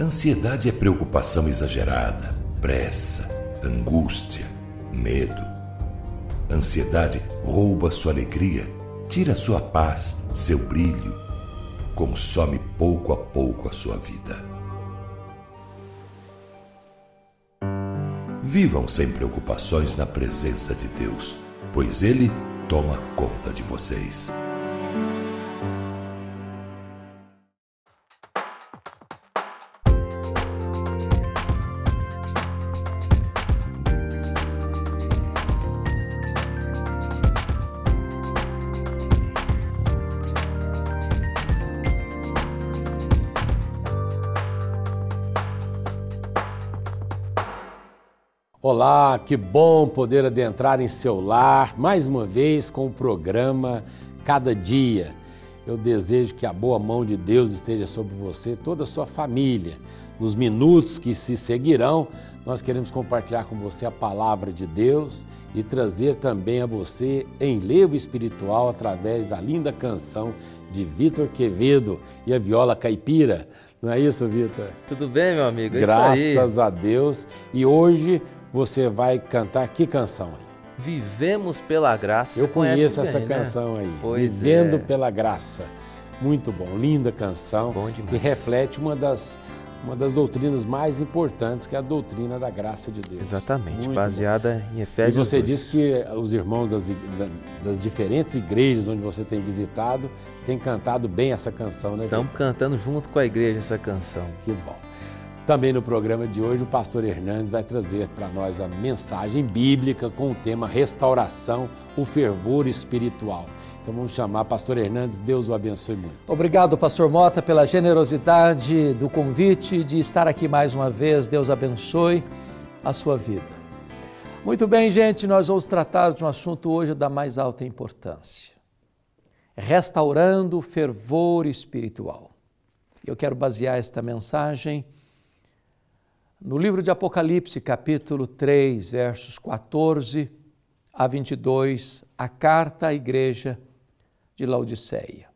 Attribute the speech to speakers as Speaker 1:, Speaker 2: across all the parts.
Speaker 1: Ansiedade é preocupação exagerada, pressa, angústia, medo. Ansiedade rouba sua alegria, tira sua paz, seu brilho, consome pouco a pouco a sua vida. Vivam sem preocupações na presença de Deus, pois Ele toma conta de vocês.
Speaker 2: Olá, que bom poder adentrar em seu lar mais uma vez com o programa Cada Dia. Eu desejo que a boa mão de Deus esteja sobre você, toda a sua família. Nos minutos que se seguirão, nós queremos compartilhar com você a palavra de Deus e trazer também a você enlevo espiritual através da linda canção de Vitor Quevedo e a viola caipira. Não é isso, Vitor?
Speaker 3: Tudo bem, meu amigo? É
Speaker 2: Graças a Deus. E hoje você vai cantar que canção aí?
Speaker 3: Vivemos pela graça.
Speaker 2: Eu conheço essa bem, né? canção né? aí. Pois Vivendo é. pela graça. Muito bom, linda canção bom que reflete uma das uma das doutrinas mais importantes, que é a doutrina da graça de Deus.
Speaker 3: Exatamente, Muito baseada bom. em Efésios.
Speaker 2: E você
Speaker 3: 2.
Speaker 2: diz que os irmãos das, das, diferentes igrejas onde você tem visitado têm cantado bem essa canção, né?
Speaker 3: Estamos cantando junto com a igreja essa canção.
Speaker 2: Que bom. Também no programa de hoje, o pastor Hernandes vai trazer para nós a mensagem bíblica com o tema Restauração, o fervor espiritual. Então vamos chamar pastor Hernandes, Deus o abençoe muito.
Speaker 4: Obrigado, pastor Mota, pela generosidade do convite de estar aqui mais uma vez. Deus abençoe a sua vida. Muito bem, gente, nós vamos tratar de um assunto hoje da mais alta importância. Restaurando o fervor espiritual. Eu quero basear esta mensagem no livro de Apocalipse, capítulo 3, versos 14 a 22, a carta à igreja de Laodiceia.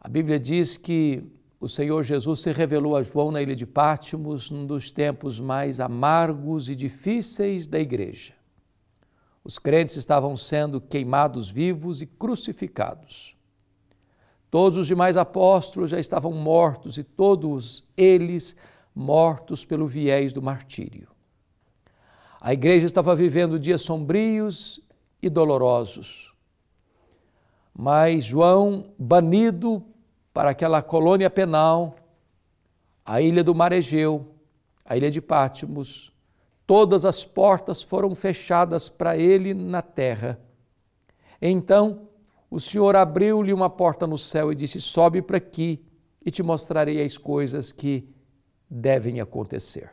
Speaker 4: A Bíblia diz que o Senhor Jesus se revelou a João na ilha de Pátimos num dos tempos mais amargos e difíceis da igreja. Os crentes estavam sendo queimados vivos e crucificados. Todos os demais apóstolos já estavam mortos e todos eles mortos pelo viés do martírio. A igreja estava vivendo dias sombrios e dolorosos. Mas João, banido para aquela colônia penal, a ilha do Mar Egeu, a ilha de Pátimos, todas as portas foram fechadas para ele na terra. Então o Senhor abriu-lhe uma porta no céu e disse: Sobe para aqui e te mostrarei as coisas que devem acontecer.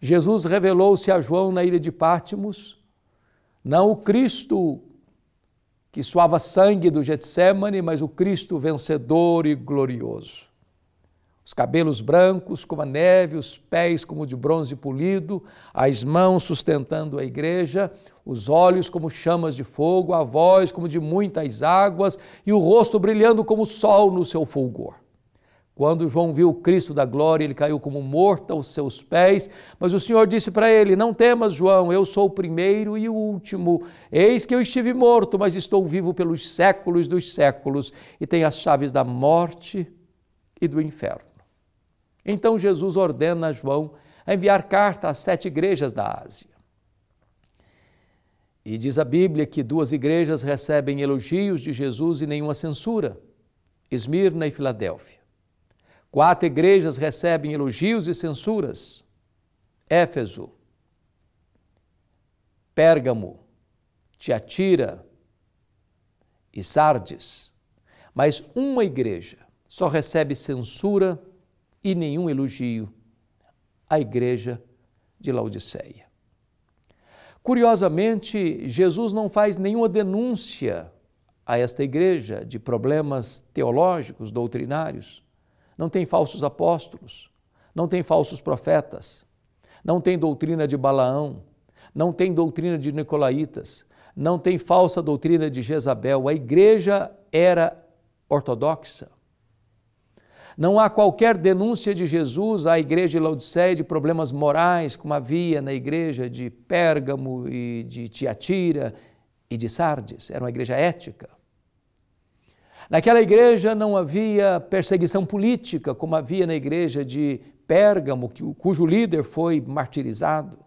Speaker 4: Jesus revelou-se a João na ilha de Pátimos, não o Cristo que suava sangue do Getsemane, mas o Cristo vencedor e glorioso. Os cabelos brancos como a neve, os pés como de bronze polido, as mãos sustentando a igreja, os olhos como chamas de fogo, a voz como de muitas águas e o rosto brilhando como o sol no seu fulgor. Quando João viu o Cristo da glória, ele caiu como morto aos seus pés, mas o Senhor disse para ele: Não temas, João, eu sou o primeiro e o último. Eis que eu estive morto, mas estou vivo pelos séculos dos séculos e tenho as chaves da morte e do inferno. Então Jesus ordena a João a enviar carta às sete igrejas da Ásia. E diz a Bíblia que duas igrejas recebem elogios de Jesus e nenhuma censura: Esmirna e Filadélfia. Quatro igrejas recebem elogios e censuras: Éfeso, Pérgamo, Tiatira e Sardes. Mas uma igreja só recebe censura e nenhum elogio: a igreja de Laodiceia. Curiosamente, Jesus não faz nenhuma denúncia a esta igreja de problemas teológicos, doutrinários não tem falsos apóstolos, não tem falsos profetas, não tem doutrina de Balaão, não tem doutrina de Nicolaitas, não tem falsa doutrina de Jezabel. A igreja era ortodoxa. Não há qualquer denúncia de Jesus à igreja de Laodiceia de problemas morais, como havia na igreja de Pérgamo e de Tiatira e de Sardes. Era uma igreja ética. Naquela igreja não havia perseguição política, como havia na igreja de Pérgamo, cujo líder foi martirizado.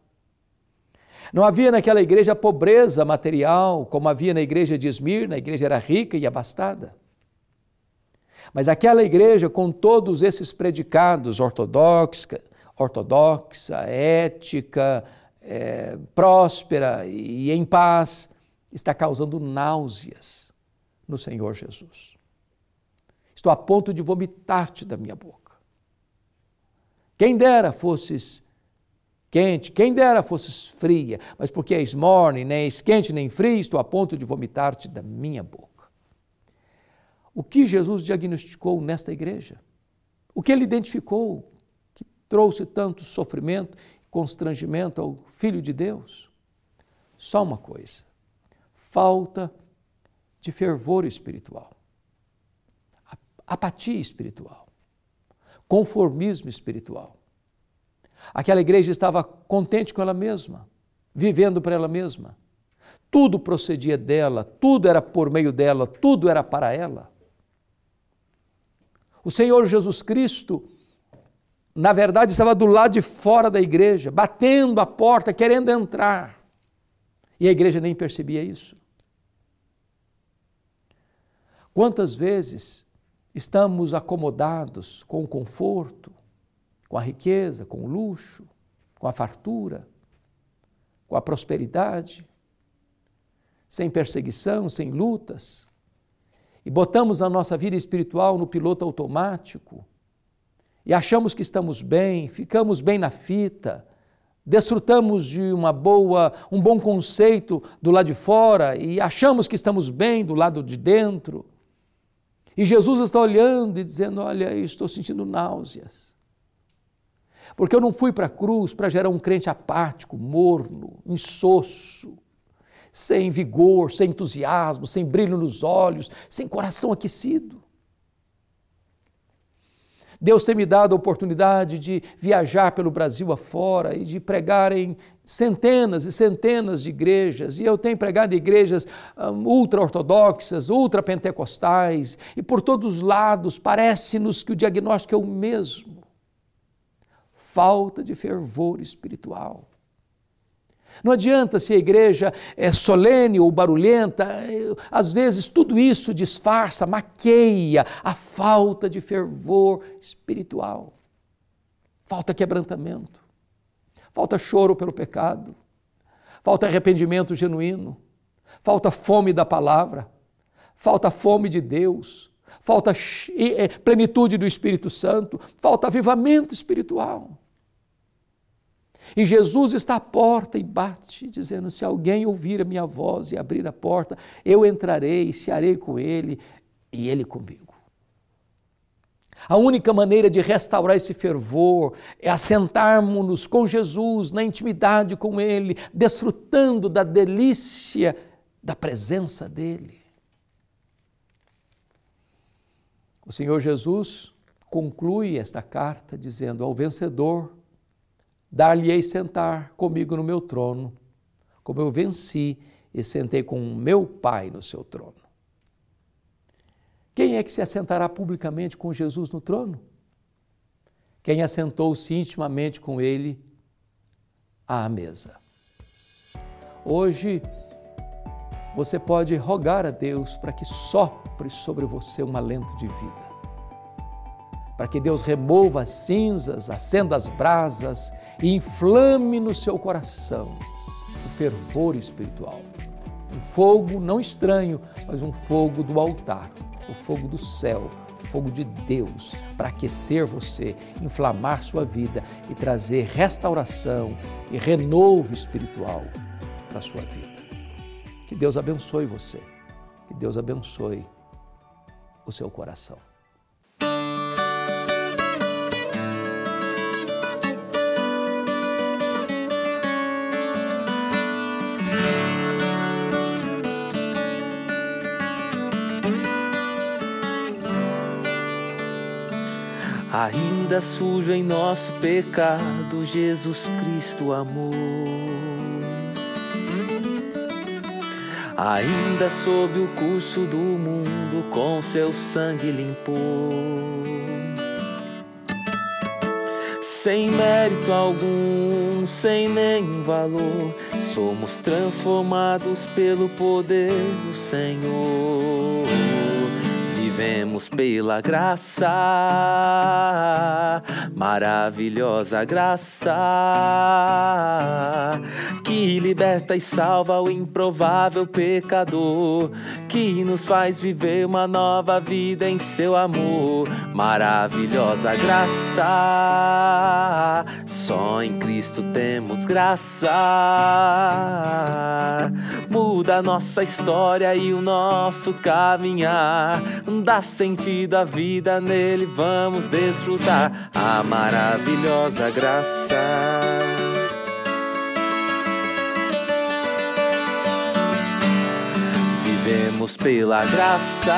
Speaker 4: Não havia naquela igreja pobreza material, como havia na igreja de Esmirna, a igreja era rica e abastada. Mas aquela igreja, com todos esses predicados, ortodoxa, ortodoxa ética, é, próspera e em paz, está causando náuseas no Senhor Jesus. Estou a ponto de vomitar-te da minha boca. Quem dera fosses quente, quem dera fosses fria, mas porque és morne, nem és quente nem frio, estou a ponto de vomitar-te da minha boca. O que Jesus diagnosticou nesta igreja? O que ele identificou que trouxe tanto sofrimento e constrangimento ao Filho de Deus? Só uma coisa: falta de fervor espiritual, apatia espiritual, conformismo espiritual. Aquela igreja estava contente com ela mesma, vivendo para ela mesma. Tudo procedia dela, tudo era por meio dela, tudo era para ela. O Senhor Jesus Cristo, na verdade, estava do lado de fora da igreja, batendo a porta, querendo entrar. E a igreja nem percebia isso. Quantas vezes estamos acomodados com o conforto, com a riqueza, com o luxo, com a fartura, com a prosperidade, sem perseguição, sem lutas, e botamos a nossa vida espiritual no piloto automático e achamos que estamos bem, ficamos bem na fita, desfrutamos de uma boa, um bom conceito do lado de fora e achamos que estamos bem do lado de dentro. E Jesus está olhando e dizendo: Olha, eu estou sentindo náuseas. Porque eu não fui para a cruz para gerar um crente apático, morno, insosso sem vigor, sem entusiasmo, sem brilho nos olhos, sem coração aquecido. Deus tem me dado a oportunidade de viajar pelo Brasil afora e de pregar em centenas e centenas de igrejas. E eu tenho pregado em igrejas um, ultra-ortodoxas, ultra-pentecostais, e por todos os lados parece-nos que o diagnóstico é o mesmo: falta de fervor espiritual. Não adianta se a igreja é solene ou barulhenta, às vezes tudo isso disfarça, maqueia a falta de fervor espiritual. Falta quebrantamento, falta choro pelo pecado, falta arrependimento genuíno, falta fome da palavra, falta fome de Deus, falta é, plenitude do Espírito Santo, falta avivamento espiritual. E Jesus está à porta e bate, dizendo: Se alguém ouvir a minha voz e abrir a porta, eu entrarei e cearei com ele e ele comigo. A única maneira de restaurar esse fervor é assentarmos-nos com Jesus, na intimidade com Ele, desfrutando da delícia da presença dEle. O Senhor Jesus conclui esta carta dizendo: Ao vencedor, Dar-lhe-ei sentar comigo no meu trono, como eu venci e sentei com meu Pai no seu trono. Quem é que se assentará publicamente com Jesus no trono? Quem assentou-se intimamente com ele à mesa. Hoje, você pode rogar a Deus para que sopre sobre você um alento de vida para que Deus remova as cinzas, acenda as brasas e inflame no seu coração o fervor espiritual. Um fogo não estranho, mas um fogo do altar, o fogo do céu, o fogo de Deus, para aquecer você, inflamar sua vida e trazer restauração e renovo espiritual para a sua vida. Que Deus abençoe você, que Deus abençoe o seu coração.
Speaker 3: Ainda sujo em nosso pecado, Jesus Cristo amou. Ainda sob o curso do mundo, com seu sangue limpou. Sem mérito algum, sem nenhum valor, somos transformados pelo poder do Senhor vivemos pela graça, maravilhosa graça, que liberta e salva o improvável pecador, que nos faz viver uma nova vida em seu amor, maravilhosa graça, só em Cristo temos graça, muda nossa história e o nosso caminhar. Dá sentido à vida, nele vamos desfrutar. A maravilhosa graça. Vivemos pela graça,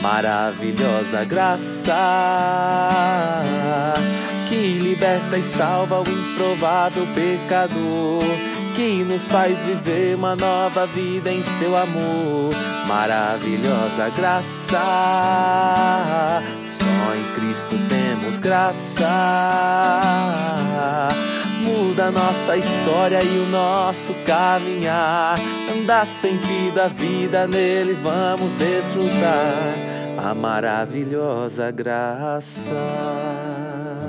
Speaker 3: maravilhosa graça, que liberta e salva o improvável pecador que nos faz viver uma nova vida em seu amor. Maravilhosa graça, só em Cristo temos graça. Muda nossa história e o nosso caminhar. Dá sentido à vida, nele vamos desfrutar a maravilhosa graça.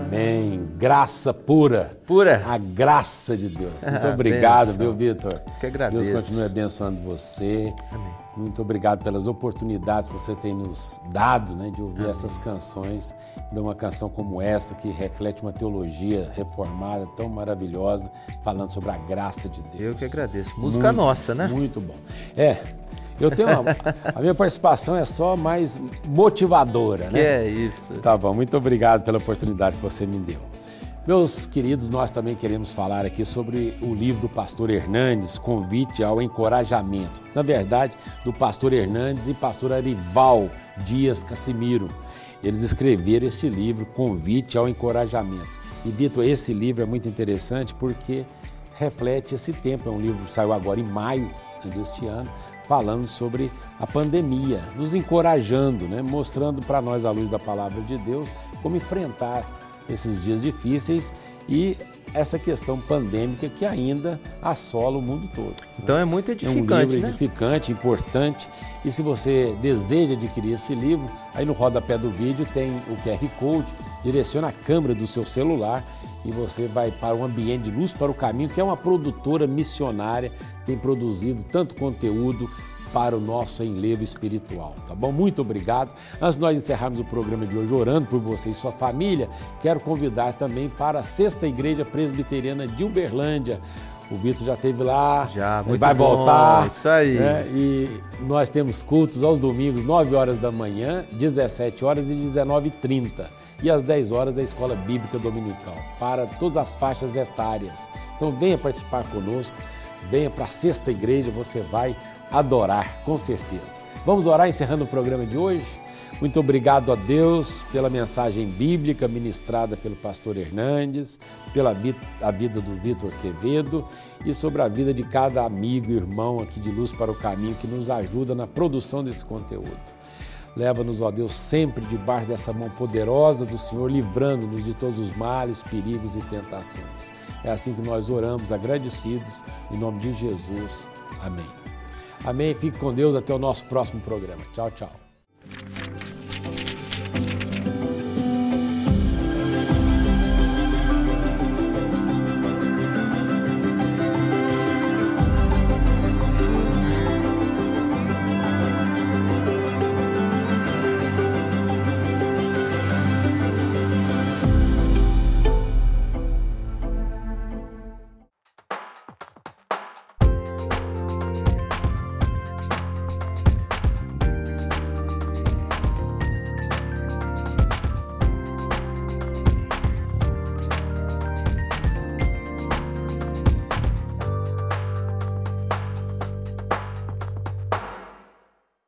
Speaker 2: Amém. Graça pura.
Speaker 3: Pura.
Speaker 2: A graça de Deus. Muito obrigado, viu, Vitor?
Speaker 3: Que agradeço.
Speaker 2: Deus continue abençoando você.
Speaker 3: Amém.
Speaker 2: Muito obrigado pelas oportunidades que você tem nos dado, né, de ouvir Amém. essas canções. De uma canção como essa, que reflete uma teologia reformada tão maravilhosa, falando sobre a graça de Deus.
Speaker 3: Eu que agradeço. Música muito, nossa, né?
Speaker 2: Muito bom. É, eu tenho uma, a minha participação é só mais motivadora, né?
Speaker 3: Que é isso.
Speaker 2: Tá bom, muito obrigado pela oportunidade que você me deu. Meus queridos, nós também queremos falar aqui sobre o livro do pastor Hernandes, Convite ao Encorajamento. Na verdade, do pastor Hernandes e pastor Arival Dias Casimiro. Eles escreveram esse livro, Convite ao Encorajamento. E, Vitor, esse livro é muito interessante porque reflete esse tempo. É um livro que saiu agora em maio deste ano, falando sobre a pandemia, nos encorajando, né? mostrando para nós, à luz da palavra de Deus, como enfrentar esses dias difíceis e essa questão pandêmica que ainda assola o mundo todo.
Speaker 3: Então é muito edificante.
Speaker 2: É um livro
Speaker 3: né?
Speaker 2: edificante, importante. E se você deseja adquirir esse livro, aí no rodapé do vídeo tem o QR Code, direciona a câmera do seu celular e você vai para o ambiente de luz para o caminho, que é uma produtora missionária, tem produzido tanto conteúdo para o nosso enlevo espiritual, tá bom? Muito obrigado. Antes de nós encerrarmos o programa de hoje orando por você e sua família, quero convidar também para a Sexta Igreja Presbiteriana de Uberlândia. O Vitor já esteve lá,
Speaker 3: já,
Speaker 2: vai
Speaker 3: bom,
Speaker 2: voltar.
Speaker 3: Isso aí.
Speaker 2: Né? E nós temos cultos aos domingos, 9 horas da manhã, 17 horas e 19h30. E às 10 horas a Escola Bíblica Dominical, para todas as faixas etárias. Então venha participar conosco, venha para a Sexta Igreja, você vai adorar, com certeza. Vamos orar encerrando o programa de hoje? Muito obrigado a Deus pela mensagem bíblica ministrada pelo pastor Hernandes, pela vida, a vida do Vitor Quevedo e sobre a vida de cada amigo e irmão aqui de Luz para o Caminho que nos ajuda na produção desse conteúdo. Leva-nos, ó Deus, sempre debaixo dessa mão poderosa do Senhor, livrando-nos de todos os males, perigos e tentações. É assim que nós oramos, agradecidos, em nome de Jesus. Amém. Amém. Fique com Deus. Até o nosso próximo programa. Tchau, tchau.